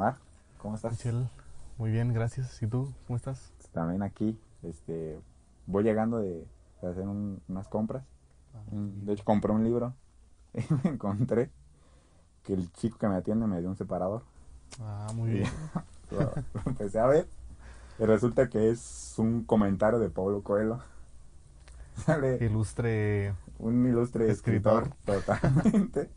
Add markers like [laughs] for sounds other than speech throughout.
Mar, ¿cómo estás? Michelle, muy bien, gracias. ¿Y tú, cómo estás? También aquí, este, voy llegando de, de hacer un- unas compras. Ah, De hecho, compré un libro [laughs] y me encontré que el chico que me atiende me dio un separador. Ah, muy bien. [laughs] lo, lo empecé a ver y resulta que es un comentario de Pablo Coelho. [laughs] Sale Ilustre. un ilustre Escritor. escritor, totalmente.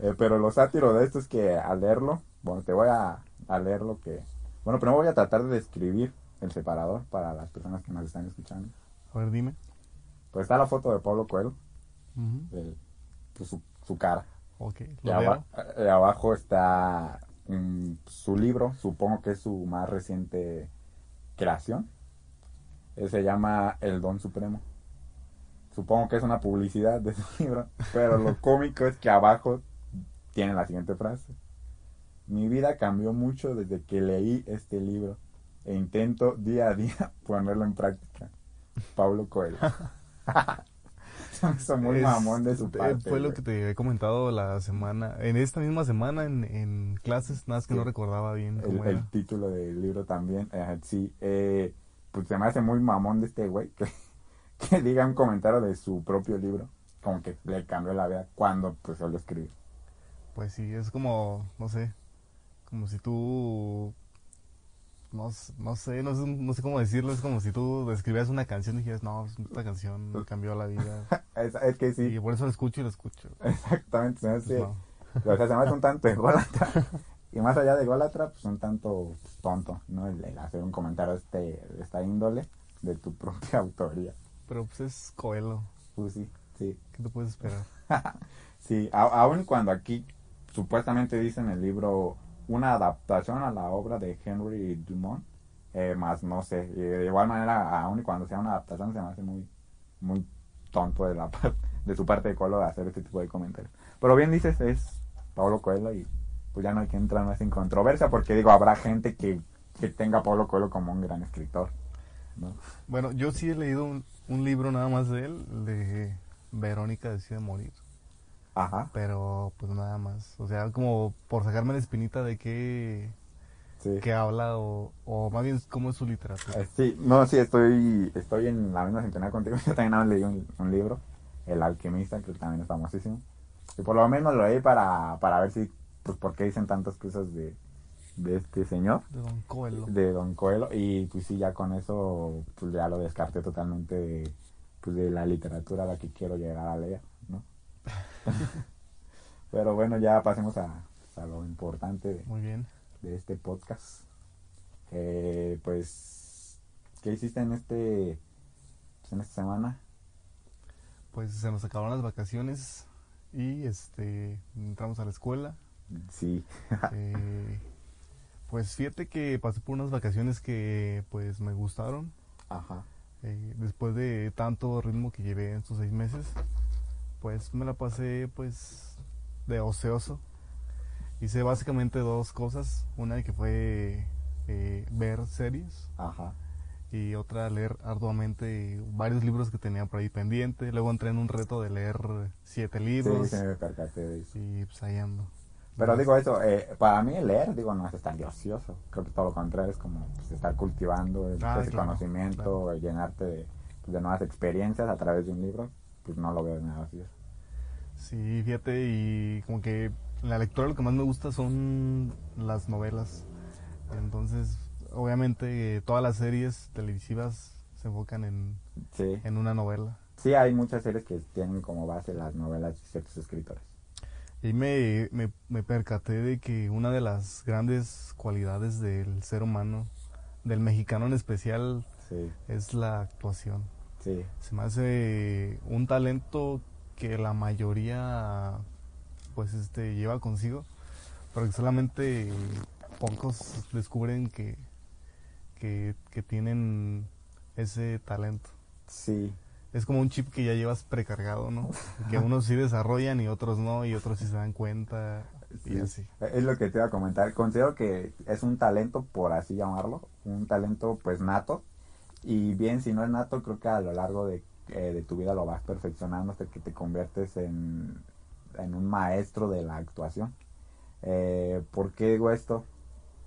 Eh, pero lo sátiro de esto es que al leerlo, bueno, te voy a, a leer lo que... Bueno, primero voy a tratar de describir el separador para las personas que nos están escuchando. A ver, dime. Pues está la foto de Pablo Coelho, el- pues, su, su cara. Ok, Y aba- eh, abajo está mm, su libro, supongo que es su más reciente creación. Eh, se llama El Don Supremo. Supongo que es una publicidad de su [laughs] libro, pero lo cómico es que abajo tiene la siguiente frase. Mi vida cambió mucho desde que leí este libro e intento día a día [laughs] ponerlo en práctica. Pablo Coelho. [laughs] Se me hizo muy Es- mamón de su eh, parte. Fue lo que te he comentado la semana, en esta misma semana en, en clases, nada más que Sí. no recordaba bien el, cómo el era. título del libro también. eh, sí, eh, pues se me hace muy mamón de este güey que, [laughs] que diga un comentario de su propio libro, como que le cambió la vida cuando pues él lo escribió. Pues sí, es como, no sé, como si tú, no, no sé, no sé, no sé cómo decirlo, es como si tú escribieras una canción y dijeras, no, esta canción [laughs] cambió la vida. [laughs] Es, es que Y sí, por eso lo escucho y lo escucho. exactamente, se me Pues hace, no. o sea, se me hace un tanto [laughs] ególatra. Y más allá de ególatra, pues un tanto pues, tonto, ¿no? El, el hacer un comentario de, este, de esta índole de tu propia autoría. Pero pues es Coelho, Pues sí, sí. ¿qué te puedes esperar? Sí, a- aun cuando aquí supuestamente dice en el libro una adaptación a la obra de Henry Dumont, eh, más no sé, y de igual manera, aun y cuando sea una adaptación, se me hace muy, muy tonto de la [laughs] de su parte de Coelho de hacer este tipo de comentarios. Pero bien dices, es Pablo Coelho y pues ya no hay que entrar más en controversia porque digo, habrá gente que, que tenga a Pablo Coelho como un gran escritor, ¿no? Bueno, yo sí he leído un, un libro nada más de él, de Verónica decide morir, Ajá, pero pues nada más. O sea, como por sacarme la espinita de qué, sí. qué habla o, o más bien cómo es su literatura. Eh, Sí, no, sí, estoy, estoy en la misma sintonía contigo. [laughs] Yo también leí un, un libro, El Alquimista, que también es famosísimo. Y por lo menos lo leí para, para ver si, pues, por qué dicen tantas cosas de, de este señor, De Don Coelho. de Don Coelho. Y pues sí, ya con eso, pues ya lo descarté totalmente de, pues, de la literatura a la que quiero llegar a leer. [laughs] Pero bueno, ya pasemos a, a lo importante de, Muy bien. de este podcast. Eh, pues, ¿qué hiciste en este pues, en esta semana? Pues se nos acabaron las vacaciones y este entramos a la escuela. Sí, [laughs] Eh, pues fíjate que pasé por unas vacaciones que pues me gustaron. ajá, Eh, después de tanto ritmo que llevé en estos seis meses, pues me la pasé pues de ocioso. Hice básicamente dos cosas. Una que fue eh, ver series ajá, y otra leer arduamente varios libros que tenía por ahí pendiente. Luego entré en un reto de leer siete sí, libros se me percaté de eso. y pues ahí ando. Pero digo eso, eh, para mí leer, digo, no es estar de ocioso. Creo que todo lo contrario es como pues, estar cultivando el- Ah, ese claro, conocimiento, claro. llenarte de, pues, de nuevas experiencias a través de un libro. Pues no lo veo de nada ocioso. Sí, fíjate, y como que la lectura lo que más me gusta son las novelas. Entonces, obviamente, eh, todas las series televisivas se enfocan en, Sí, en una novela. sí hay muchas series que tienen como base las novelas de ciertos escritores. Y me, me, me percaté de que una de las grandes cualidades del ser humano, del mexicano en especial, Sí, es la actuación. sí, Se me hace un talento que la mayoría pues este lleva consigo, pero que solamente pocos descubren que, que, que tienen ese talento. sí. Es como un chip que ya llevas precargado, ¿no? [laughs] Que unos sí desarrollan y otros no, y otros sí se dan cuenta y Sí, así. Es lo que te iba a comentar. Considero que es un talento, por así llamarlo, un talento pues nato. Y bien, si no es nato, creo que a lo largo de, eh, de tu vida lo vas perfeccionando hasta que te conviertes en, en un maestro de la actuación. Eh, ¿Por qué digo esto?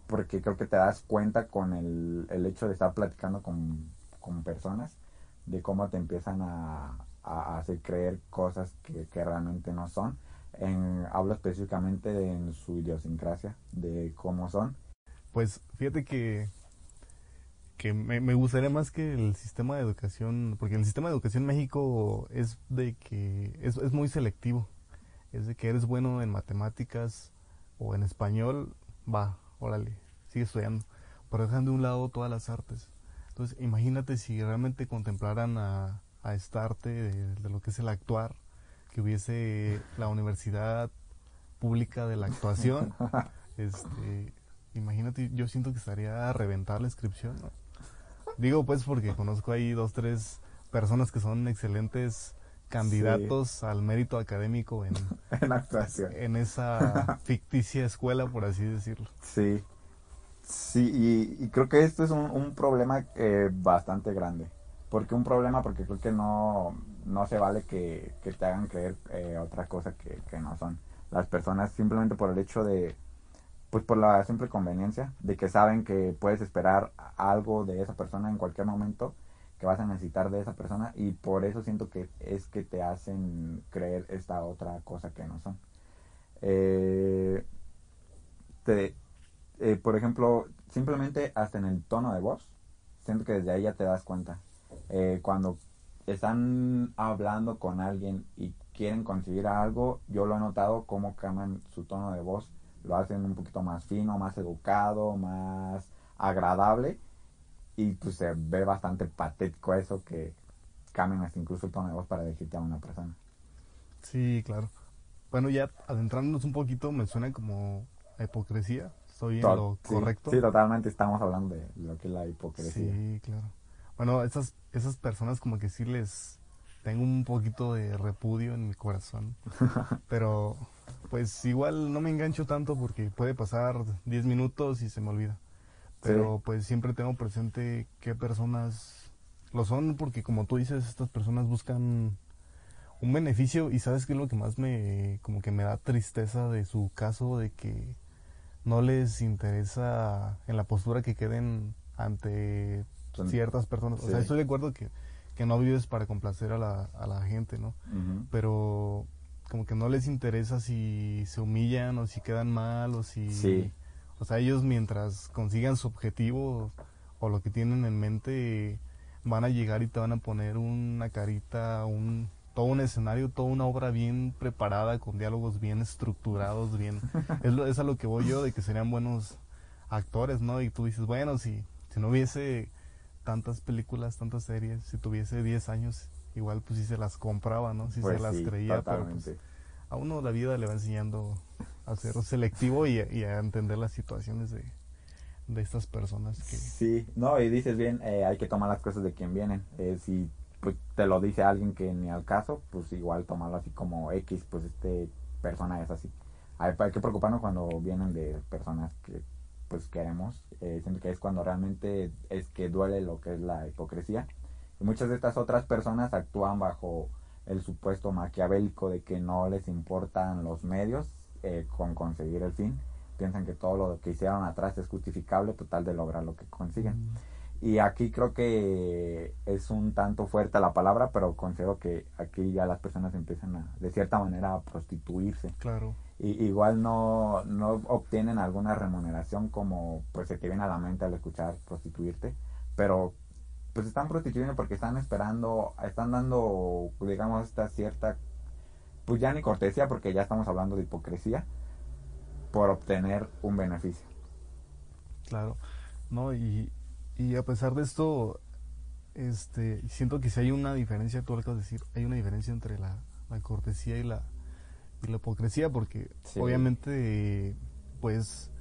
porque creo que te das cuenta con el, el hecho de estar platicando con, con personas de cómo te empiezan a, a hacer creer cosas que, que realmente no son. En, hablo específicamente de en su idiosincrasia, de cómo son. Pues fíjate que, que me, me gustaría más que el sistema de educación, porque el sistema de educación en México es de que es, es muy selectivo. Es de que eres bueno en matemáticas o en español, va, órale, sigue estudiando. Pero dejan de un lado todas las artes. Entonces, imagínate si realmente contemplaran a, a esta arte de, de lo que es el actuar, que hubiese la universidad pública de la actuación. [laughs] este, imagínate, yo siento que estaría a reventar la inscripción. ¿no? Digo, pues, porque conozco ahí dos, tres personas que son excelentes candidatos al mérito académico en, [laughs] en actuación. en esa [laughs] ficticia escuela, por así decirlo. Sí, sí, y, y creo que esto es un, un problema eh, bastante grande. Porque un problema, porque creo que no, no se vale que, que te hagan creer eh, otra cosa que, que no son. Las personas simplemente por el hecho de, pues por la simple conveniencia, de que saben que puedes esperar algo de esa persona en cualquier momento, que vas a necesitar de esa persona, y por eso siento que es que te hacen creer esta otra cosa que no son. Eh, te, eh, por ejemplo, simplemente hasta en el tono de voz, siento que desde ahí ya te das cuenta. Eh, cuando están hablando con alguien y quieren conseguir algo, yo lo he notado cómo cambian su tono de voz, lo hacen un poquito más fino, más educado, más agradable y pues se ve bastante patético eso que cambian hasta incluso el tono de voz para dirigirte a una persona. Sí, claro. Bueno, ya adentrándonos un poquito, me suena como a hipocresía. ¿Estoy en lo sí, correcto? Sí, totalmente estamos hablando de lo que es la hipocresía. Sí, claro. Bueno, esas, esas personas como que sí les tengo un poquito de repudio en mi corazón. [laughs] Pero pues igual no me engancho tanto porque puede pasar 10 minutos y se me olvida. Pero pues siempre tengo presente qué personas lo son porque como tú dices, estas personas buscan un beneficio y sabes qué es lo que más me como que me da tristeza de su caso de que no les interesa en la postura que queden ante ciertas personas. O sea, sí. estoy de acuerdo que, que no vives para complacer a la, a la gente, ¿no? Pero como que no les interesa si se humillan o si quedan mal o si... Sí. O sea, ellos mientras consigan su objetivo o lo que tienen en mente, van a llegar y te van a poner una carita, un todo un escenario, toda una obra bien preparada, con diálogos bien estructurados, bien... [laughs] es, lo, es a lo que voy yo, de que serían buenos actores, ¿no? Y tú dices, bueno, si, si no hubiese tantas películas, tantas series, si tuviese 10 años, igual pues sí se las compraba, ¿no? Si Pues se las sí, creía, pero pues a uno la vida le va enseñando a ser selectivo y, a- y a entender las situaciones de, de estas personas que... Sí, no, y dices bien, eh, hay que tomar las cosas de quien vienen. Eh, si pues, te lo dice alguien que ni al caso, pues igual tomarlo así como X, pues este persona es así. Hay, hay que preocuparnos cuando vienen de personas que pues queremos. Eh, siento que es cuando realmente es que duele lo que es la hipocresía. Y muchas de estas otras personas actúan bajo el supuesto maquiavélico de que no les importan los medios eh, con conseguir el fin. Piensan que todo lo que hicieron atrás es justificable total de lograr lo que consiguen. Y aquí creo que es un tanto fuerte la palabra, pero considero que aquí ya las personas empiezan a, de cierta manera, a prostituirse. Claro, Y, igual no, no obtienen alguna remuneración como pues se te viene a la mente al escuchar prostituirte, pero pues están prostituyendo porque están esperando, están dando, digamos, esta cierta, pues ya ni cortesía, porque ya estamos hablando de hipocresía, por obtener un beneficio. claro. No, y, y a pesar de esto, este, siento que si hay una diferencia, tú acabas de decir, hay una diferencia entre la, la cortesía y la, y la hipocresía, porque Sí. obviamente, pues,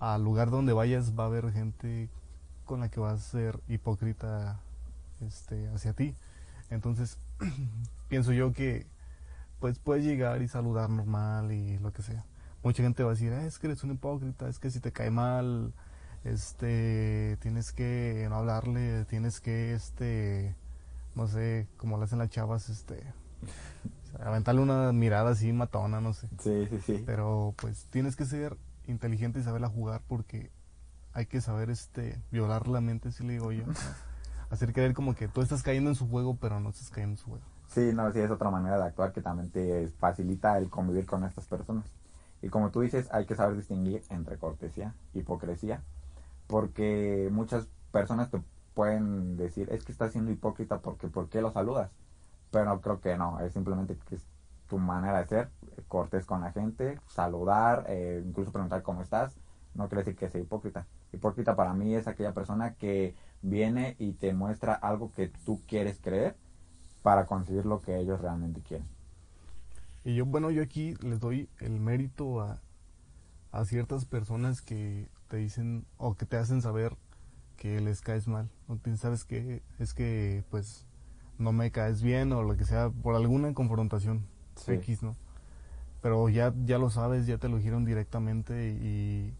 al lugar donde vayas va a haber gente con la que vas a ser hipócrita este, hacia ti. Entonces, [clears throat] pienso yo que, pues, puedes llegar y saludar normal y lo que sea. Mucha gente va a decir, "Ah, es que eres un hipócrita, es que si te cae mal, este, tienes que no hablarle, tienes que, este, no sé, como le hacen las chavas, este, aventarle una mirada así matona, no sé. Sí, sí, sí. Pero pues tienes que ser inteligente y saberla jugar porque hay que saber este violar la mente, si le digo yo. [laughs] Hacer creer como que tú estás cayendo en su juego, pero no estás cayendo en su juego. Sí, no, sí, es otra manera de actuar que también te facilita el convivir con estas personas. Y como tú dices, hay que saber distinguir entre cortesía y hipocresía, porque muchas personas te pueden decir, es que estás siendo hipócrita porque ¿por qué lo saludas? Pero creo que no, es simplemente que es tu manera de ser, cortés con la gente, saludar, eh, incluso preguntar cómo estás, no quiere decir que sea hipócrita. Hipócrita para mí es aquella persona que viene y te muestra algo que tú quieres creer para conseguir lo que ellos realmente quieren. Y yo, bueno, yo aquí les doy el mérito a, a ciertas personas que te dicen o que te hacen saber que les caes mal. O que sabes que es que, pues, no me caes bien o lo que sea, por alguna confrontación Sí. X, ¿no? Pero ya, ya lo sabes, ya te lo dijeron directamente y,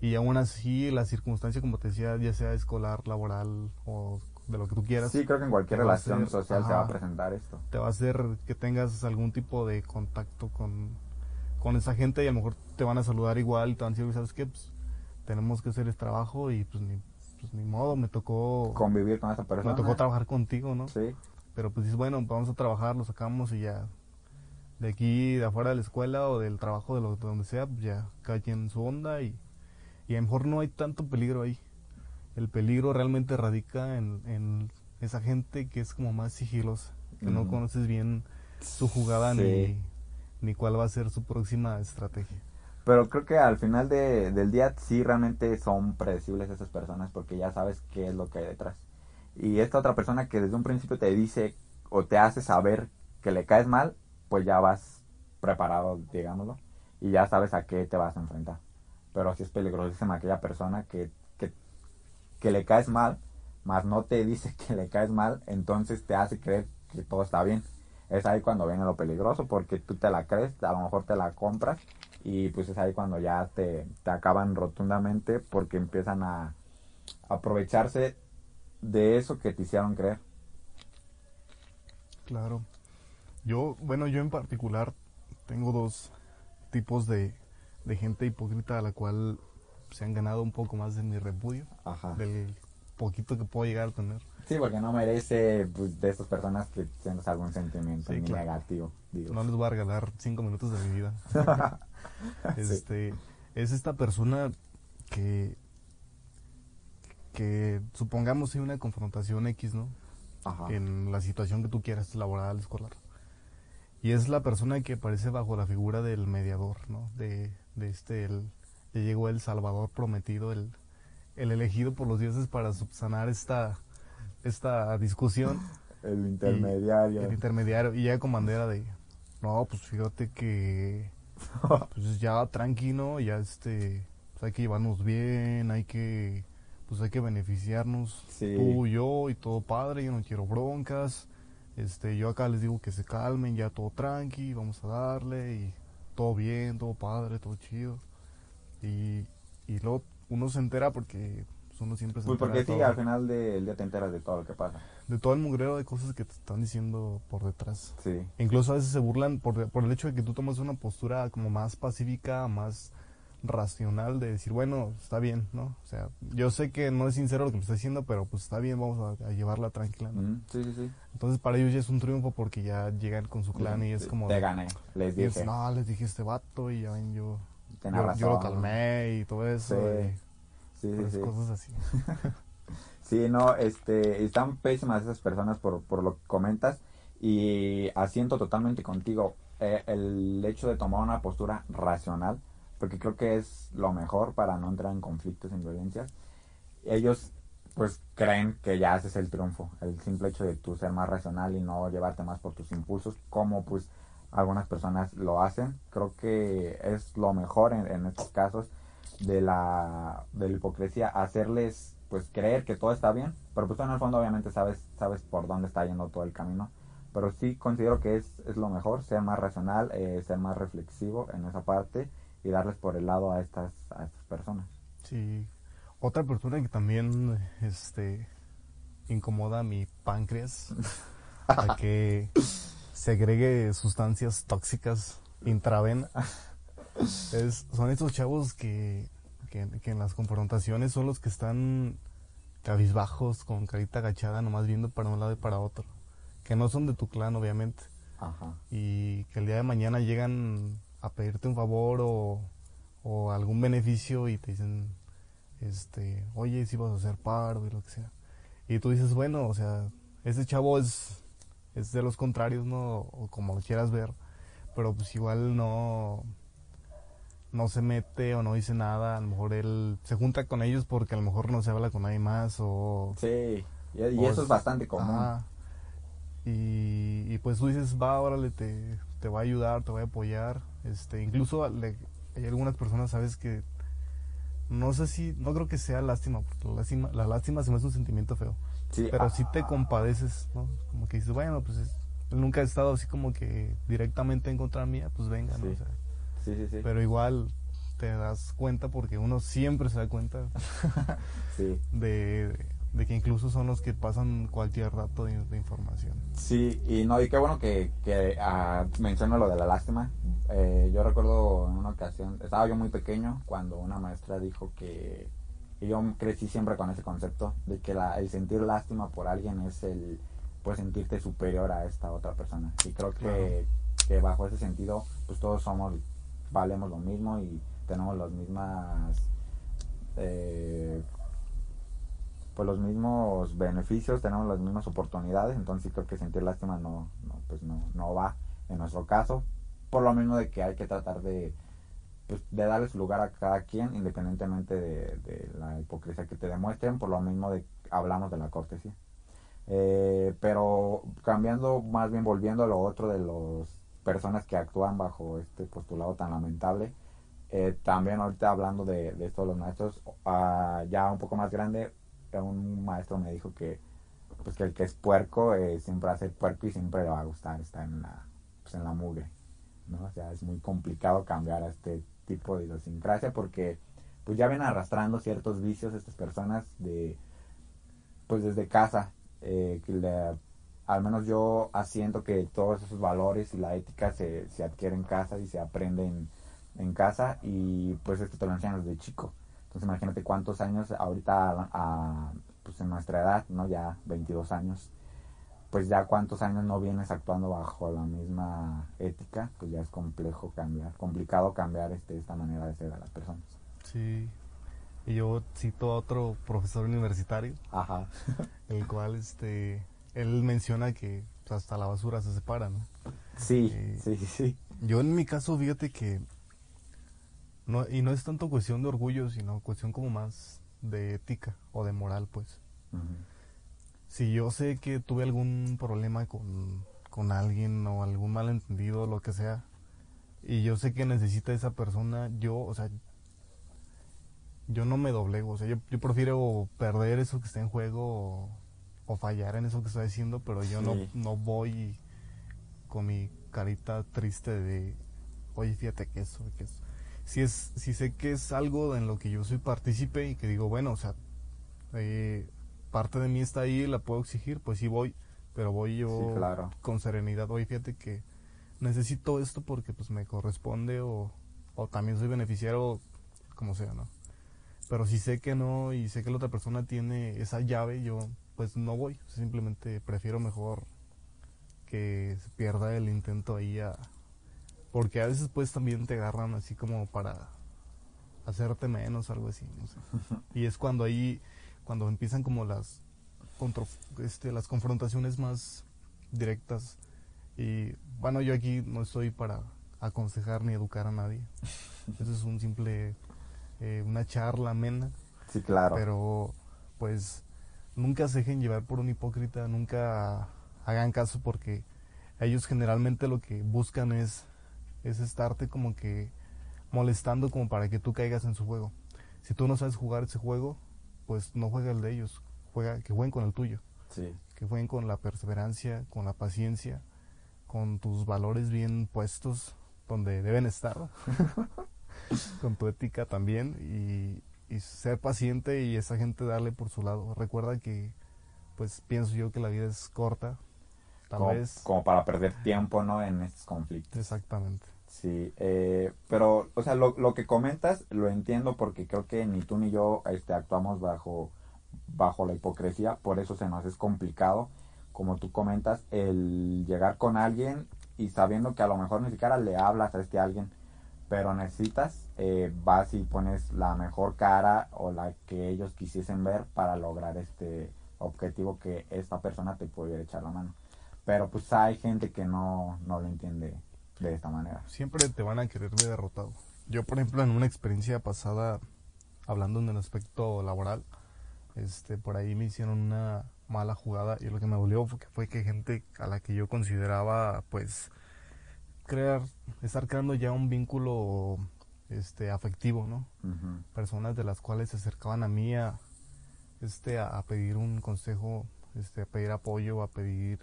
y aún así la circunstancia, como te decía, ya sea escolar, laboral o de lo que tú quieras, Sí, creo que en cualquier relación hacer- social se va a presentar esto. te va a hacer que tengas algún tipo de contacto con, con esa gente y a lo mejor te van a saludar igual y te van a decir, ¿sabes qué? Pues tenemos que hacer este trabajo y pues ni, pues, ni modo, me tocó, Convivir con esa persona. me tocó trabajar contigo, ¿no? Sí, Pero pues dices, bueno, vamos a trabajar, lo sacamos y ya. De aquí, de afuera de la escuela o del trabajo, de, lo, de donde sea, pues ya cada quien en su onda y, y a lo mejor no hay tanto peligro ahí. El peligro realmente radica en, en esa gente que es como más sigilosa, que no Ujú. conoces bien su jugada Sí. ni, ni cuál va a ser su próxima estrategia. pero creo que al final de- del día sí realmente son predecibles esas personas porque ya sabes qué es lo que hay detrás. Y esta otra persona que desde un principio te dice o te hace saber que le caes mal, pues ya vas preparado, digámoslo, y ya sabes a qué te vas a enfrentar. Pero sí es peligrosísima aquella persona que, que, que le caes mal, más no te dice [laughs] que le caes mal, entonces te hace creer que todo está bien. Es ahí cuando viene lo peligroso, porque tú te la crees, a lo mejor te la compras, y pues es ahí cuando ya te, te acaban rotundamente porque empiezan a aprovecharse de eso que te hicieron creer. Claro. Yo, bueno, yo en particular tengo dos tipos de, de gente hipócrita a la cual se han ganado un poco más de mi repudio, Ajá. del poquito que puedo llegar a tener. Sí, porque no merece pues, de estas personas que tienes algún sentimiento Sí, ni claro. negativo. Digo. No les voy a regalar cinco minutos de mi vida. [laughs] [laughs] Este, es esta persona que, que supongamos hay una confrontación X, ¿no? Ajá. en la situación que tú quieras, laboral, escolar. Y es la persona que aparece bajo la figura del mediador, ¿no? De este, el, ya llegó el Salvador prometido, el, el elegido por los dioses para subsanar esta, esta discusión, [laughs] El intermediario. el intermediario, y ya con bandera de, no, pues fíjate que, [laughs] pues ya tranquilo, ya este, pues hay que llevarnos bien, hay que, pues hay que beneficiarnos Sí. tú y yo y todo padre, yo no quiero broncas. Este, yo acá les digo que se calmen, ya todo tranqui, vamos a darle y todo bien, todo padre, todo chido. Y, y luego uno se entera porque uno siempre se Pues porque sí, todo, al final del día te enteras de todo lo que pasa. de todo el mugrero de cosas que te están diciendo por detrás. Sí. E incluso a veces se burlan por, por el hecho de que tú tomas una postura como más pacífica, más racional de decir, bueno, está bien, ¿no? O sea, yo sé que no es sincero lo que me está diciendo, pero pues está bien, vamos a, a llevarla tranquila, ¿no? Ujú, Sí, sí, sí. Entonces para ellos ya es un triunfo porque ya llegan con su clan y es como... Te de- gané, les dije. no, les dije este vato y ya ven, yo, yo, razón. yo lo calmé y todo eso. Sí. y, Sí, sí, pues, sí. cosas así. [laughs] Sí, no, este, están pésimas esas personas por, por lo que comentas y asiento totalmente contigo. Eh, el hecho de tomar una postura racional, porque creo que es lo mejor para no entrar en conflictos, en violencias. Ellos, pues, creen que ya haces el triunfo. El simple hecho de tú ser más racional y no llevarte más por tus impulsos, como pues algunas personas lo hacen. Creo que es lo mejor en, en estos casos de la, de la hipocresía, hacerles pues creer que todo está bien, pero pues en el fondo obviamente sabes, sabes por dónde está yendo todo el camino. Pero sí considero que es, es lo mejor, ser más racional, eh, ser más reflexivo en esa parte y darles por el lado a estas, a estas personas. Sí. Otra persona que también este, incomoda a mi páncreas [laughs] a que segregue sustancias tóxicas intravena es, son estos chavos que, que, que en las confrontaciones son los que están cabizbajos, con carita agachada, nomás viendo para un lado y para otro. Que no son de tu clan, obviamente. Ajá. Y que el día de mañana llegan a pedirte un favor o, o algún beneficio y te dicen, este, oye, si vas a hacer paro y lo que sea. Y tú dices, bueno, o sea, ese chavo es, es de los contrarios, ¿no? O como lo quieras ver. Pero pues igual no, no se mete o no dice nada. A lo mejor él se junta con ellos porque a lo mejor no se habla con nadie más o... Sí, y, y o eso es bastante común. Ajá. Y, y pues tú dices, va, órale, te, te va a ayudar, te va a apoyar. Este, incluso le- hay algunas personas, sabes, que no sé si, no creo que sea lástima, porque la lástima, la lástima se me hace un sentimiento feo. Sí, Pero ah, sí te compadeces, ¿no? Como que dices, bueno, pues es- él nunca ha estado así como que directamente en contra mía, pues venga, ¿no? Sí. O sea, Sí, sí, sí. pero igual te das cuenta porque uno siempre se da cuenta [laughs] Sí. de, de que incluso son los que pasan cualquier dato de, de información. Sí, y no, y qué bueno que, que ah, menciona lo de la lástima. Eh, yo recuerdo en una ocasión, estaba yo muy pequeño cuando una maestra dijo que, y yo crecí siempre con ese concepto de que la, el sentir lástima por alguien es el pues sentirte superior a esta otra persona. Y creo que, que bajo ese sentido, pues todos somos, valemos lo mismo y tenemos las mismas eh, pues los mismos beneficios, tenemos las mismas oportunidades, entonces sí creo que sentir lástima no, no pues no, no va en nuestro caso, por lo mismo de que hay que tratar de pues, de darle su lugar a cada quien, independientemente de, la hipocresía que te demuestren, por lo mismo de hablamos de la cortesía. Eh, pero cambiando, más bien volviendo a lo otro de las personas que actúan bajo este postulado tan lamentable, eh, también ahorita hablando de, de los maestros, ah, ya un poco más grande, un maestro me dijo que pues que el que es puerco eh, siempre va a ser puerco y siempre le va a gustar estar en la, pues, en la mugre, ¿no? O sea, es muy complicado cambiar a este tipo de idiosincrasia porque pues ya vienen arrastrando ciertos vicios estas personas de pues desde casa eh, al menos yo asiento que todos esos valores y la ética se, se adquieren en casa y se aprenden en casa y pues esto te lo enseñan desde chico. Entonces imagínate cuántos años ahorita a- a, pues en nuestra edad, ¿no? Ya 22 años, pues ya cuántos años no vienes actuando bajo la misma ética, pues ya es complejo cambiar, complicado cambiar este, esta manera de ser a las personas. Sí. Y yo cito a otro profesor universitario, Ajá. [laughs] el cual este él menciona que pues, hasta la basura se separa, ¿no? Sí, Eh, sí, sí, sí. Yo en mi caso, fíjate que no y no es tanto cuestión de orgullo, sino cuestión como más de ética o de moral, pues. Si yo sé que tuve algún problema con, con alguien o algún malentendido, lo que sea, y yo sé que necesita esa persona, yo, o sea, yo no me doblego, o sea, yo, yo prefiero perder eso que está en juego o, o fallar en eso que estoy haciendo, pero yo no, no voy con mi carita triste de, oye, fíjate que eso, que eso. Si, es, si sé que es algo en lo que yo soy partícipe y que digo, bueno, o sea, eh, parte de mí está ahí, la puedo exigir, pues sí voy, pero voy yo Sí, claro. con serenidad, oye, fíjate que necesito esto porque pues me corresponde o, o también soy beneficiario, como sea, ¿no? Pero si sé que no y sé que la otra persona tiene esa llave, yo pues no voy, simplemente prefiero mejor que se pierda el intento ahí a... Porque a veces pues también te agarran así como para hacerte menos, algo así, no sé. [laughs] Y es cuando ahí, cuando empiezan como las, contro- este, las confrontaciones más directas. Y bueno, yo aquí no estoy para aconsejar ni educar a nadie. [laughs] Eso es un simple, eh, una charla amena. Sí, claro. Pero pues nunca se dejen llevar por un hipócrita, nunca hagan caso porque ellos generalmente lo que buscan es, es estarte como que molestando como para que tú caigas en su juego. Si tú no sabes jugar ese juego, pues no juega el de ellos, juega, que jueguen con el tuyo, Sí, que jueguen con la perseverancia, con la paciencia, con tus valores bien puestos donde deben estar, [laughs] con tu ética también y, y ser paciente y esa gente darle por su lado. Recuerda que, pues pienso yo que la vida es corta, tal como, vez. como para perder tiempo, ¿no? En estos conflictos. Exactamente. Sí, eh, pero, o sea, lo, lo que comentas lo entiendo porque creo que ni tú ni yo este, actuamos bajo, bajo la hipocresía, por eso se nos es complicado, como tú comentas, el llegar con alguien y sabiendo que a lo mejor ni siquiera le hablas a este alguien, pero necesitas, eh, vas y pones la mejor cara o la que ellos quisiesen ver para lograr este objetivo que esta persona te pudiera echar la mano. Pero pues hay gente que no, no lo entiende de esta manera. Siempre te van a querer ver derrotado. Yo, por ejemplo, en una experiencia pasada, hablando en el aspecto laboral, este, por ahí me hicieron una mala jugada y lo que me dolió fue que, fue que gente a la que yo consideraba, pues, crear, estar creando ya un vínculo este afectivo, ¿no? Personas de las cuales se acercaban a mí a este a, a pedir un consejo, este a pedir apoyo, a pedir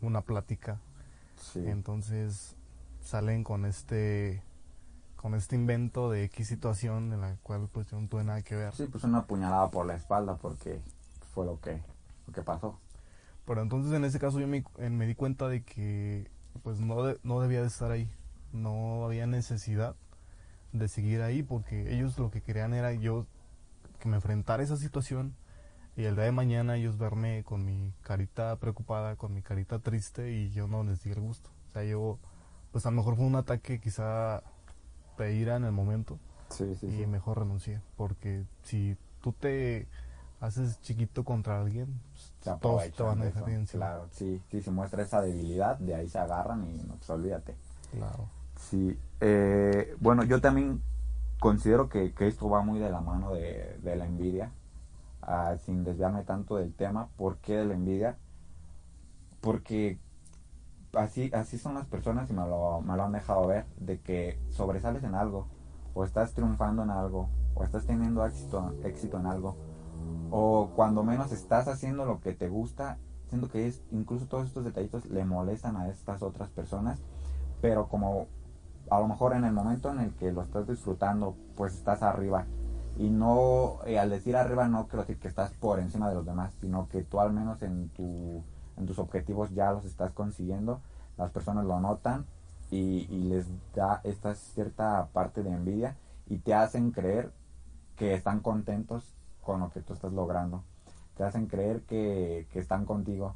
una plática. Sí. Entonces salen con este con este invento de X situación en la cual pues yo no tuve nada que ver. Sí, pues una puñalada por la espalda porque fue lo que, lo que pasó. Pero entonces en ese caso yo me, me di cuenta de que pues no, de- no debía de estar ahí. No había necesidad de seguir ahí porque ellos lo que querían era yo que me enfrentara a esa situación y el día de mañana ellos verme con mi carita preocupada, con mi carita triste y yo no les di el gusto. O sea, yo pues a lo mejor fue un ataque quizá de ira en el momento Sí, sí, y sí. mejor renuncié porque si tú te haces chiquito contra alguien, pues, todos te van a de dejar eso. Claro, sí, sí, se muestra esa debilidad, de ahí se agarran y no, pues olvídate. Claro. Sí, eh, bueno, yo también considero que, que esto va muy de la mano de, de la envidia, sin desviarme tanto del tema. ¿Por qué de la envidia? Porque así, así son las personas y me lo, me lo han dejado ver, de que sobresales en algo, o estás triunfando en algo, o estás teniendo éxito, éxito en algo, o cuando menos estás haciendo lo que te gusta, siento que es, incluso todos estos detallitos le molestan a estas otras personas, pero como a lo mejor en el momento en el que lo estás disfrutando, pues estás arriba. Y no, eh, al decir arriba no quiero decir que estás por encima de los demás, sino que tú al menos en, tu, en tus objetivos ya los estás consiguiendo, las personas lo notan y, les da esta cierta parte de envidia y te hacen creer que están contentos con lo que tú estás logrando. Te hacen creer que están contigo.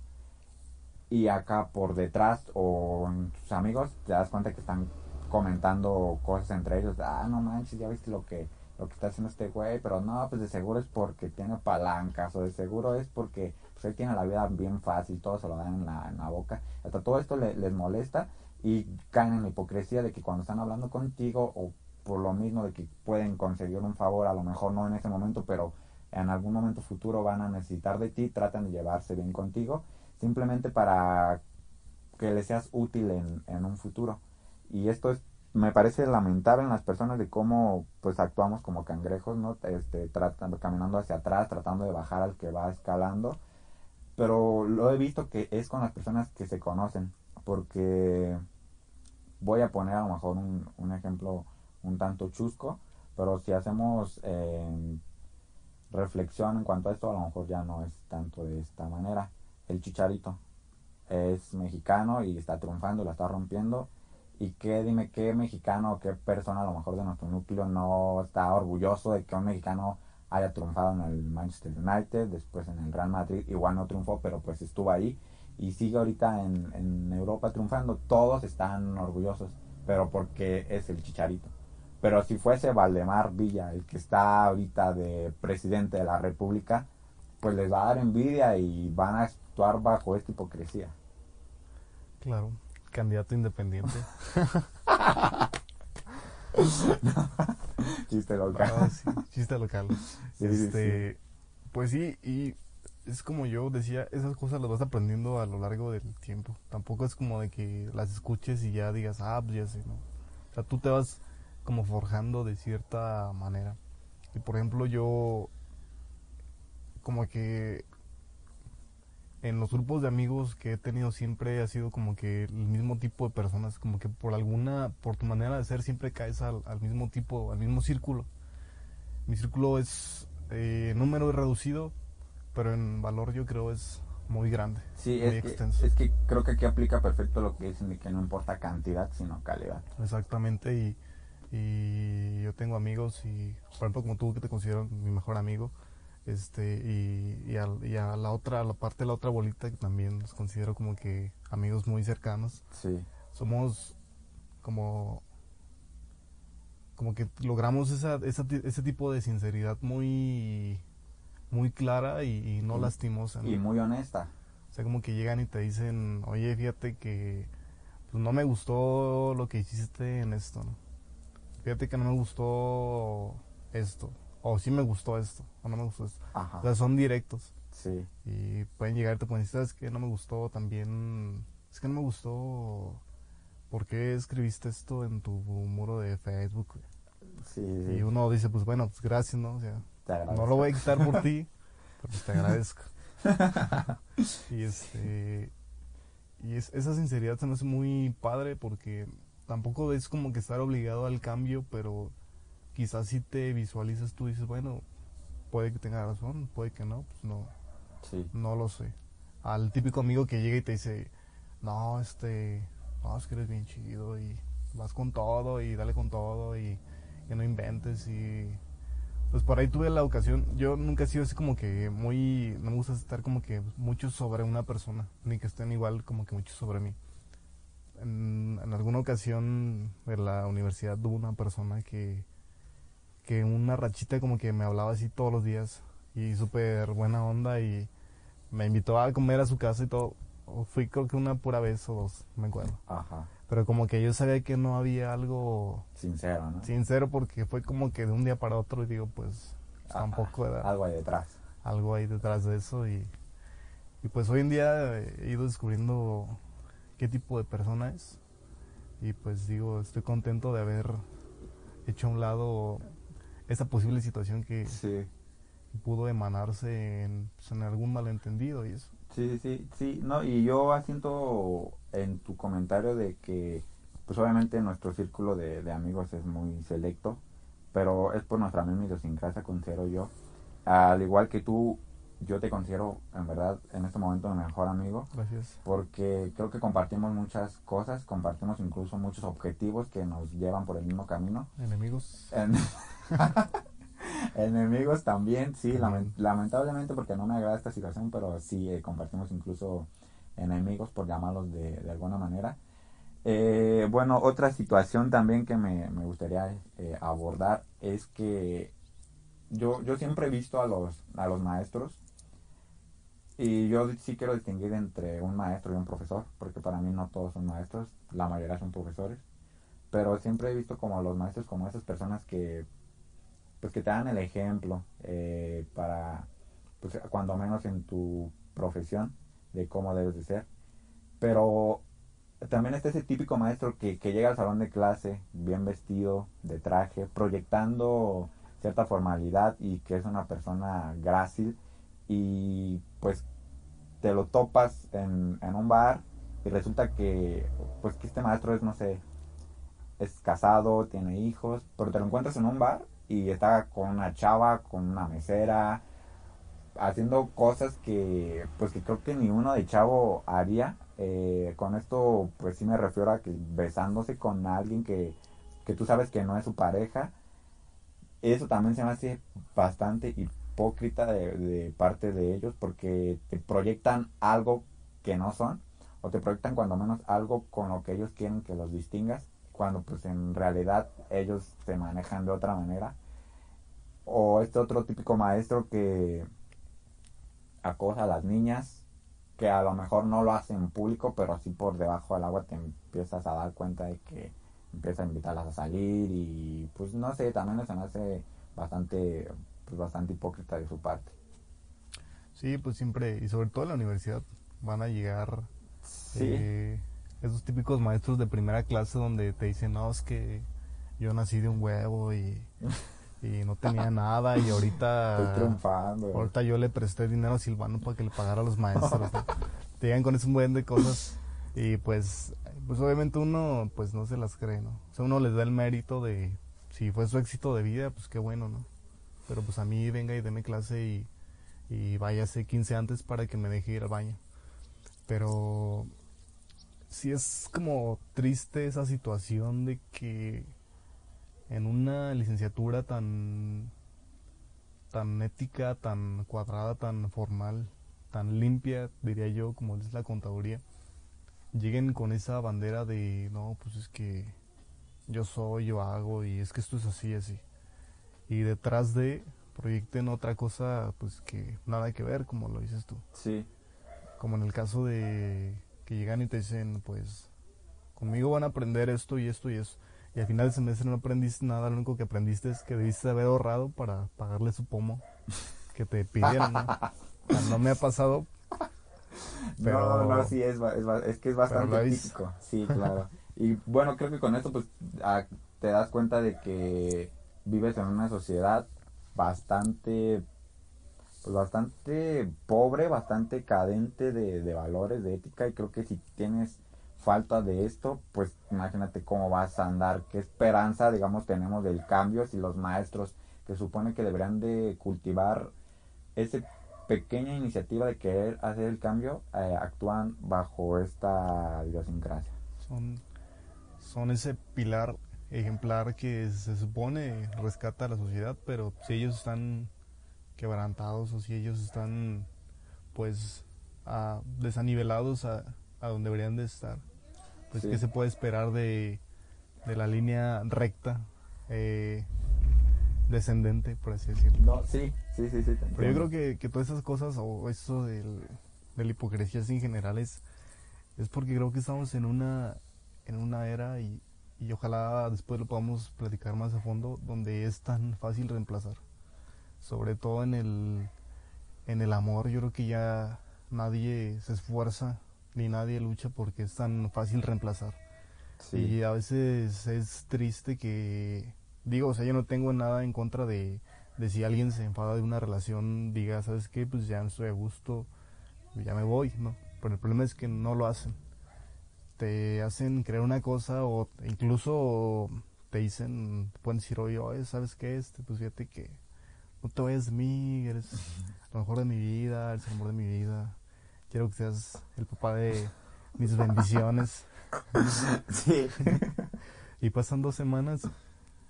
Y acá por detrás o en tus amigos te das cuenta que están comentando cosas entre ellos. Ah, no manches, ya viste lo que, lo que está haciendo este güey. Pero no, pues de seguro es porque tiene palancas o de seguro es porque pues, él tiene la vida bien fácil, todo se lo dan en la, boca. Hasta todo esto le- les molesta y caen en la hipocresía de que cuando están hablando contigo o por lo mismo de que pueden conseguir un favor, a lo mejor no en ese momento, pero en algún momento futuro van a necesitar de ti, tratan de llevarse bien contigo, simplemente para que les seas útil en, en un futuro. Y esto es, me parece lamentable en las personas de cómo pues actuamos como cangrejos, ¿no? Este, tratando, caminando hacia atrás, tratando de bajar al que va escalando. Pero lo he visto que es con las personas que se conocen, porque voy a poner a lo mejor un, un ejemplo un tanto chusco, pero si hacemos eh, reflexión en cuanto a esto, a lo mejor ya no es tanto de esta manera. El chicharito es mexicano y está triunfando, la está rompiendo. ¿Y qué, dime, qué mexicano qué persona a lo mejor de nuestro núcleo no está orgulloso de que un mexicano haya triunfado en el Manchester United, después en el Real Madrid, igual no triunfó, pero pues estuvo ahí y sigue ahorita en, en Europa triunfando. Todos están orgullosos, pero porque es el chicharito. Pero si fuese Valdemar Villa, el que está ahorita de presidente de la República, pues les va a dar envidia y van a actuar bajo esta hipocresía. Claro, candidato independiente. [laughs] Chiste local. Ah, sí, chiste local. Sí, sí, este, Pues sí, y es como yo decía, esas cosas las vas aprendiendo a lo largo del tiempo. Tampoco es como de que las escuches y ya digas, ah, pues ya sé, ¿no? O sea, tú te vas como forjando de cierta manera. Y por ejemplo, yo como que en los grupos de amigos que he tenido siempre ha sido como que el mismo tipo de personas, como que por alguna, por tu manera de ser siempre caes al, al mismo tipo, al mismo círculo. Mi círculo es, eh, número reducido, pero en valor yo creo es muy grande. Sí, muy es que, es que creo que aquí aplica perfecto lo que dicen de que no importa cantidad, sino calidad. Exactamente, y, y yo tengo amigos y, por ejemplo, como tú que te considero mi mejor amigo, este, y, y, a la otra, a la parte de la otra bolita que también los considero como que amigos muy cercanos, Sí, somos como como que logramos esa, esa ese tipo de sinceridad muy muy clara y, y no lastimosa y muy honesta. o sea como que llegan y te dicen oye fíjate que pues, no me gustó lo que hiciste en esto ¿no? fíjate que no me gustó esto o sí me gustó esto o no me gustó esto Ajá. o sea son directos Sí, y pueden llegar y te pueden decir, ¿sabes qué? No me gustó también. Es que no me gustó. ¿Por qué escribiste esto en tu muro de Facebook? sí, sí. Y uno dice, pues bueno, pues gracias, ¿no? O sea, no lo voy a quitar por ti, [laughs] pero pues te agradezco. y este. Y es- esa sinceridad se me hace muy padre porque tampoco es como que estar obligado al cambio, pero quizás si te visualizas tú dices, bueno, puede que tenga razón, puede que no, pues no. Sí, No lo sé. Al típico amigo que llega y te dice, no, este, no, es que eres bien chido y vas con todo y dale con todo y que no inventes y... Pues por ahí tuve la ocasión, yo nunca he sido así como que muy, no me gusta estar como que mucho sobre una persona, ni que estén igual como que mucho sobre mí. En, en alguna ocasión de la universidad hubo una persona que, que una rachita como que me hablaba así todos los días y súper buena onda y me invitó a comer a su casa y todo. Fui creo que una pura vez o dos, me acuerdo. ajá. Pero como que yo sabía que no había algo Sincero, ¿no? sincero porque fue como que de un día para otro y digo pues Ajá, tampoco era Algo ahí detrás. algo ahí detrás de eso y, y pues hoy en día he ido descubriendo qué tipo de persona es y pues digo estoy contento de haber hecho a un lado esa posible situación que Sí. pudo emanarse en, pues, en algún malentendido y eso Sí, sí, sí, no, y yo asiento en tu comentario de que, pues obviamente nuestro círculo de, de amigos es muy selecto, pero es por nuestra misma idiosincrasia, considero yo. Al igual que tú, yo te considero, en verdad, en este momento mi mejor amigo, gracias porque creo que compartimos muchas cosas, compartimos incluso muchos objetivos que nos llevan por el mismo camino. enemigos En- [laughs] Enemigos también, sí, También. lamen- lamentablemente porque no me agrada esta situación, pero sí eh, compartimos incluso enemigos, por llamarlos de, de alguna manera. Eh, bueno, otra situación también que me, me gustaría eh, abordar es que yo, yo siempre he visto a los, a los maestros y yo sí quiero distinguir entre un maestro y un profesor, porque para mí no todos son maestros, la mayoría son profesores, pero siempre he visto como los maestros como esas personas que pues que te dan el ejemplo eh, para pues cuando menos en tu profesión de cómo debes de ser. Pero también está ese típico maestro que, que llega al salón de clase bien vestido de traje proyectando cierta formalidad y que es una persona grácil y pues te lo topas en, en un bar y resulta que pues que este maestro es no sé es casado, tiene hijos, pero te lo encuentras en un bar y está con una chava, con una mesera, haciendo cosas que pues que creo que ni uno de chavo haría. Eh, con esto pues sí me refiero a que besándose con alguien que, que tú sabes que no es su pareja. Eso también se me hace bastante hipócrita de, parte de ellos porque te proyectan algo que no son o te proyectan cuando menos algo con lo que ellos quieren que los distingas cuando pues en realidad ellos se manejan de otra manera. O este otro típico maestro que acosa a las niñas que a lo mejor no lo hace en público pero así por debajo del agua te empiezas a dar cuenta de que empieza a invitarlas a salir y pues no sé también se me hace bastante pues bastante hipócrita de su parte sí pues siempre y sobre todo en la universidad van a llegar sí Eh, esos típicos maestros de primera clase donde te dicen, no, es que yo nací de un huevo y, y no tenía [laughs] nada y estoy ahorita, triunfando ahorita yo le presté dinero a Silvano para que le pagara a los maestros. [laughs] Te llegan con ese buen de cosas y pues, pues obviamente uno pues no se las cree, ¿no? O sea, uno les da el mérito de, si fue su éxito de vida, pues qué bueno, ¿no? Pero pues a mí venga y deme clase y, y váyase 15 antes para que me deje ir al baño. Pero sí es como triste esa situación de que en una licenciatura tan tan ética, tan cuadrada, tan formal, tan limpia, diría yo, como es la contaduría, lleguen con esa bandera de, no, pues es que yo soy, yo hago, y es que esto es así, así. Y detrás de proyecten otra cosa, pues que nada que ver, como lo dices tú. Sí. Como en el caso de que llegan y te dicen, pues, conmigo van a aprender esto y esto y eso y al final del semestre no aprendiste nada, lo único que aprendiste es que debiste haber ahorrado para pagarle su pomo que te pidieron, ¿no? no me ha pasado. [laughs] Pero, no, no, sí, es, es, que es bastante típico. Sí, claro. y bueno, creo que con esto pues te das cuenta de que vives en una sociedad bastante pues bastante pobre, bastante cadente de, de valores, de ética y creo que si tienes falta de esto, pues imagínate cómo vas a andar, qué esperanza, digamos, tenemos del cambio si los maestros que supone que deberían de cultivar esa pequeña iniciativa de querer hacer el cambio, eh, actúan bajo esta idiosincrasia. Son, son ese pilar ejemplar que se supone rescata a la sociedad, pero si ellos están quebrantados o si ellos están pues desanivelados a, a donde deberían de estar, pues qué se puede esperar de, la línea recta, eh, descendente, por así decirlo. No, sí, sí, sí, sí. Pero yo creo que, que, todas esas cosas, o eso del, de la hipocresía en general, es, porque creo que estamos en una, en una era y, y ojalá después lo podamos platicar más a fondo, donde es tan fácil reemplazar. Sobre todo en el, en el amor, yo creo que ya nadie se esfuerza ni nadie lucha porque es tan fácil reemplazar. Y a veces es triste que, digo, o sea, yo no tengo nada en contra de, de si alguien se enfada de una relación, diga, ¿sabes qué? Pues ya no estoy a gusto, ya me voy, ¿no? Pero el problema es que no lo hacen. Te hacen creer una cosa o incluso te dicen, pueden decir, oye, ¿sabes qué? Este, pues fíjate que no te vayas de mí, eres lo mejor de mi vida, eres el amor de mi vida quiero que seas el papá de mis [laughs] bendiciones. Sí. [laughs] y pasan dos semanas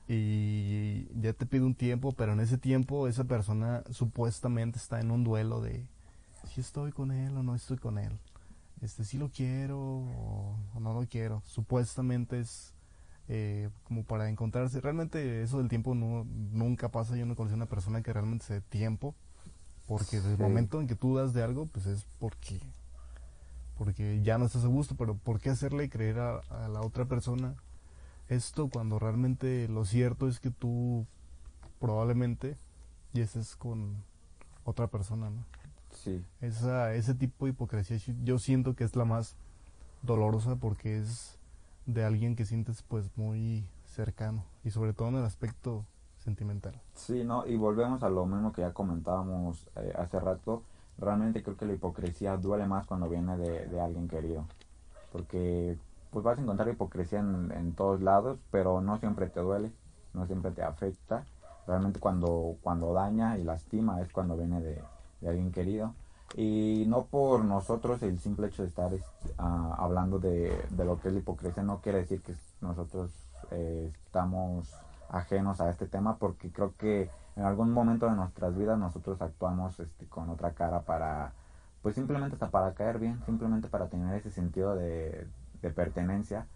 y ya te pide un tiempo, pero en ese tiempo esa persona supuestamente está en un duelo de si estoy con él o no estoy con él. Este, si lo quiero o, no lo quiero. Supuestamente es eh, como para encontrarse. Realmente eso del tiempo no, nunca pasa. Yo no conocí a una persona que realmente se dé tiempo porque desde el momento en que tú das de algo, pues es porque, porque ya no estás a gusto, pero ¿por qué hacerle creer a, la otra persona esto cuando realmente lo cierto es que tú probablemente y estés con otra persona, ¿no? Sí. Esa, ese tipo de hipocresía yo siento que es la más dolorosa porque es de alguien que sientes pues muy cercano y sobre todo en el aspecto sentimental. Sí, ¿no? Y volvemos a lo mismo que ya comentábamos eh, hace rato. Realmente creo que la hipocresía duele más cuando viene de, alguien querido. Porque pues vas a encontrar hipocresía en, en, todos lados, pero no siempre te duele, no siempre te afecta. Realmente cuando, cuando daña y lastima es cuando viene de, alguien querido. Y no por nosotros el simple hecho de estar ah, hablando de, de, lo que es la hipocresía no quiere decir que nosotros eh, estamos ajenos a este tema porque creo que en algún momento de nuestras vidas nosotros actuamos este, con otra cara para, pues simplemente hasta para caer bien, simplemente para tener ese sentido de, pertenencia,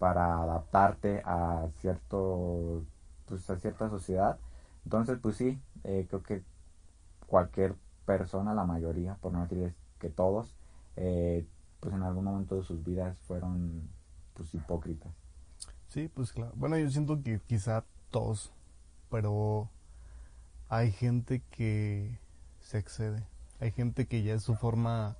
para adaptarte a cierto, pues a cierta sociedad. Entonces, pues sí, eh, creo que cualquier persona, la mayoría, por no decir que todos, eh, pues en algún momento de sus vidas fueron pues hipócritas. Sí, pues claro. Bueno, yo siento que quizá todos, pero hay gente que se excede. Hay gente que ya es su forma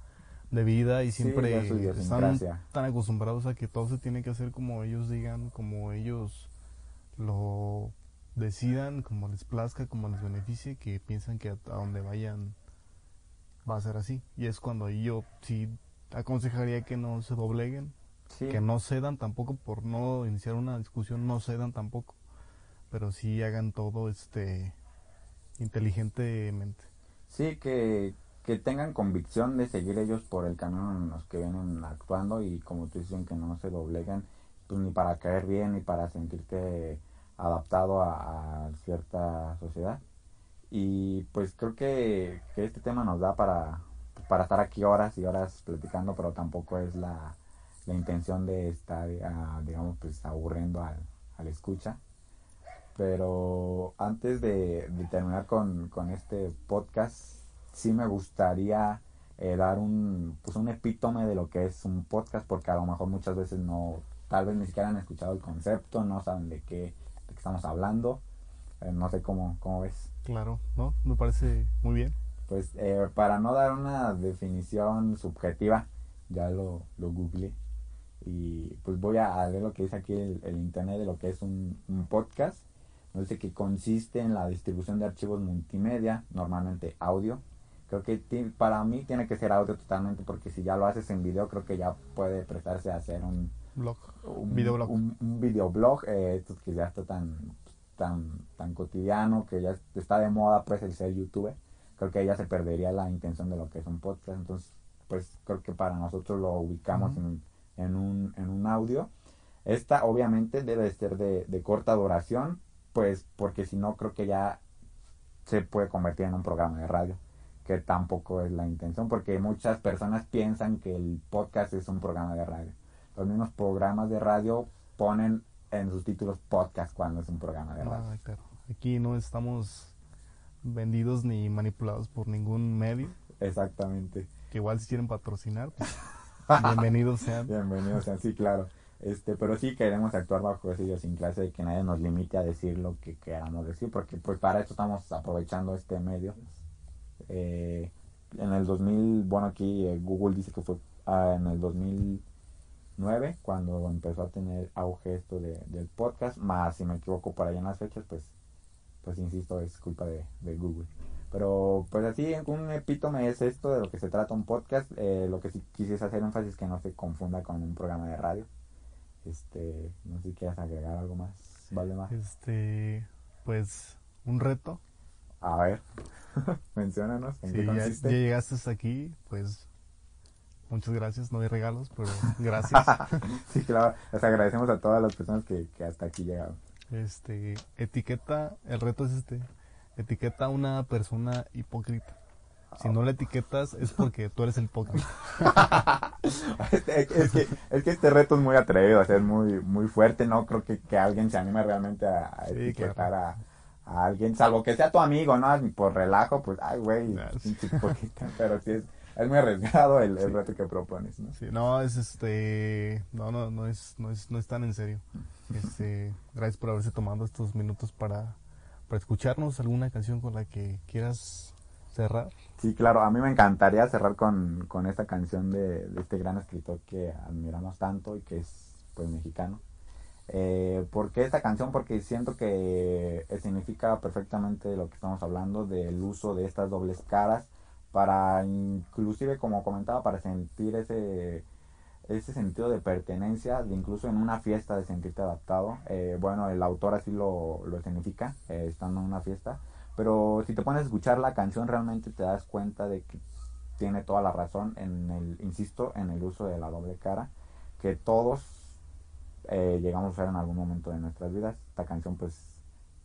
de vida y siempre están tan acostumbrados a que todo se tiene que hacer como ellos digan, como ellos lo decidan, como les plazca, como les beneficie, que piensan que a, donde vayan va a ser así. Y es cuando yo sí aconsejaría que no se dobleguen, que no cedan tampoco por no iniciar una discusión, no cedan tampoco pero sí hagan todo este inteligentemente. Sí, que, que tengan convicción de seguir ellos por el camino en los que vienen actuando y como tú dicen que no se dobleguen pues ni para caer bien ni para sentirte adaptado a, a cierta sociedad y pues creo que, que este tema nos da para, para estar aquí horas y horas platicando, pero tampoco es la, la intención de estar, ah, digamos, pues aburriendo al, al escucha. Pero antes de, terminar con, con, este podcast, sí me gustaría eh, dar un, pues un epítome de lo que es un podcast, porque a lo mejor muchas veces no, tal vez ni siquiera han escuchado el concepto, no saben de qué, de qué estamos hablando. Eh, no sé cómo, cómo ves. Claro, ¿no? Me parece muy bien. Pues eh, para no dar una definición subjetiva, ya lo, lo googleé y pues voy a leer lo que dice aquí el, el internet de lo que es un, un podcast. Nos dice que consiste en la distribución de archivos multimedia, normalmente audio. Creo que para mí tiene que ser audio totalmente porque si ya lo haces en video creo que ya puede prestarse a hacer un blog, un videoblog, un, un videoblog, eh, esto que ya está tan tan tan cotidiano que ya está de moda pues el ser youtuber. Creo que ya se perdería la intención de lo que es un podcast, entonces pues creo que para nosotros lo ubicamos uh -huh. en en un, en un audio. Esta obviamente debe ser de, de, corta duración, pues porque si no creo que ya se puede convertir en un programa de radio, que tampoco es la intención, porque muchas personas piensan que el podcast es un programa de radio. Los mismos programas de radio ponen en sus títulos podcast cuando es un programa de radio. Ah, claro. Aquí no estamos vendidos ni manipulados por ningún medio. Exactamente. Que igual si quieren patrocinar, pues [laughs] Bienvenidos sean. Bienvenidos sean, sí, claro. Este, pero sí queremos actuar bajo esa idiosincrasia de que nadie nos limite a decir lo que queramos decir, porque pues para eso estamos aprovechando este medio. Eh, en el 2000, bueno, aquí eh, Google dice que fue ah, en el 2009 cuando empezó a tener auge esto de, del podcast, más si me equivoco por ahí en las fechas, pues, pues insisto, es culpa de, de Google. Pero pues así, un epítome es esto de lo que se trata un podcast. Eh, lo que sí quisiese hacer énfasis es que no se confunda con un programa de radio. Este, no sé si quieres agregar algo más, Valdemar. Este, pues, un reto. A ver, [laughs] menciónanos, ¿en sí, qué? Ya, ya, llegaste hasta aquí, pues, muchas gracias. No hay regalos, pero [laughs] gracias. [laughs] sí, claro, les agradecemos a todas las personas que, que hasta aquí llegaron. Este, etiqueta, el reto es este etiqueta a una persona hipócrita. Si no la etiquetas es porque tú eres el hipócrita. [laughs] es, que, es que este reto es muy atrevido, es muy, muy fuerte. No creo que, que alguien se anime realmente a, a sí, etiquetar claro. a, a, alguien, salvo que sea tu amigo, ¿no? Por relajo, pues, ay, güey, pero sí es, es muy arriesgado el, el sí. reto que propones, ¿no? Sí, no, es este, no, no, no es, no es, no es tan en serio. Este, gracias por haberse tomado estos minutos para para escucharnos alguna canción con la que quieras cerrar. Sí, claro, a mí me encantaría cerrar con, con esta canción de, de, este gran escritor que admiramos tanto y que es pues mexicano. Eh, ¿Por qué esta canción? Porque siento que significa perfectamente lo que estamos hablando del uso de estas dobles caras para inclusive como comentaba para sentir ese ese sentido de pertenencia, de incluso en una fiesta de sentirte adaptado. Eh, bueno, el autor así lo, lo significa, eh, estando en una fiesta. Pero si te pones a escuchar la canción, realmente te das cuenta de que tiene toda la razón en el, insisto, en el uso de la doble cara, que todos eh, llegamos a ver en algún momento de nuestras vidas. Esta canción, pues,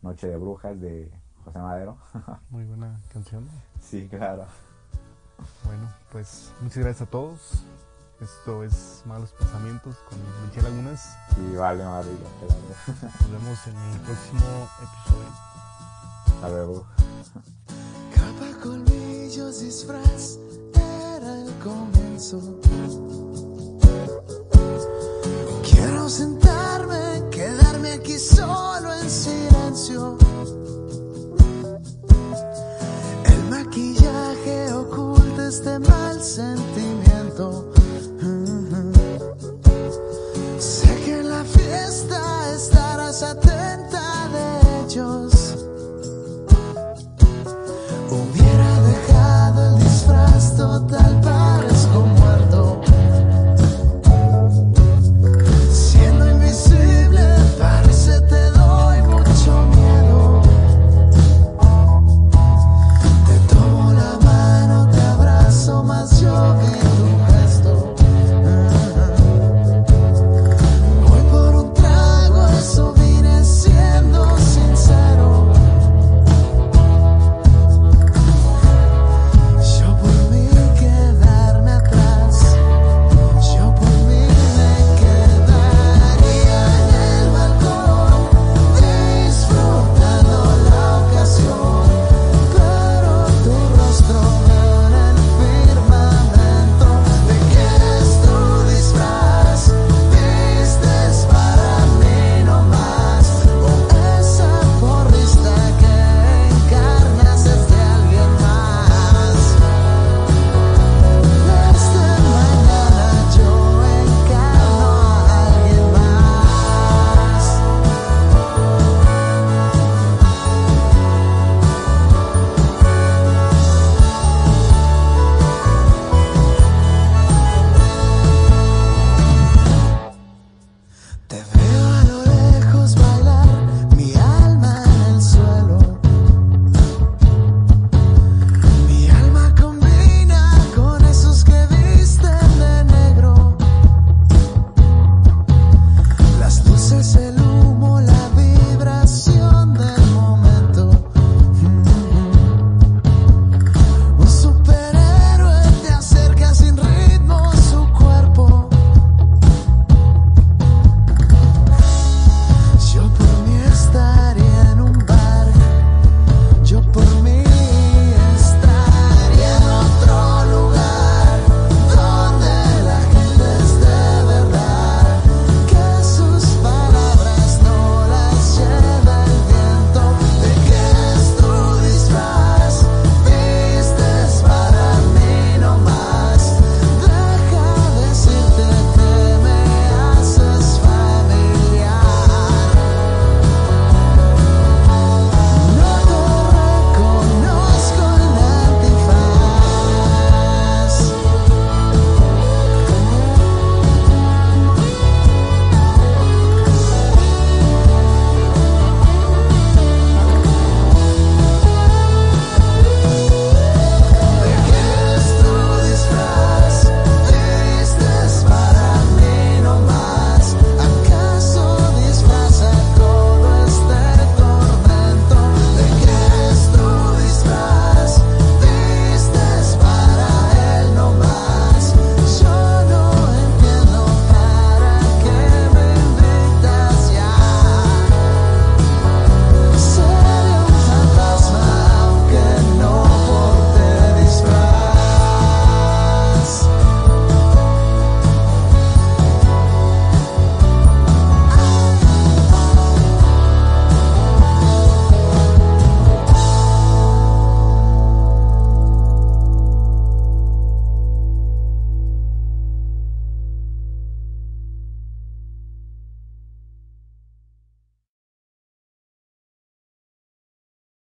Noche de Brujas de José Madero. [laughs] Muy buena canción. Sí, claro. Bueno, pues muchas gracias a todos. Esto es Malos Pensamientos con Michelle Lagunas. Y vale, María. Nos vemos en el próximo episodio. Hasta luego. Capa, colmillos, disfraz, era el comienzo.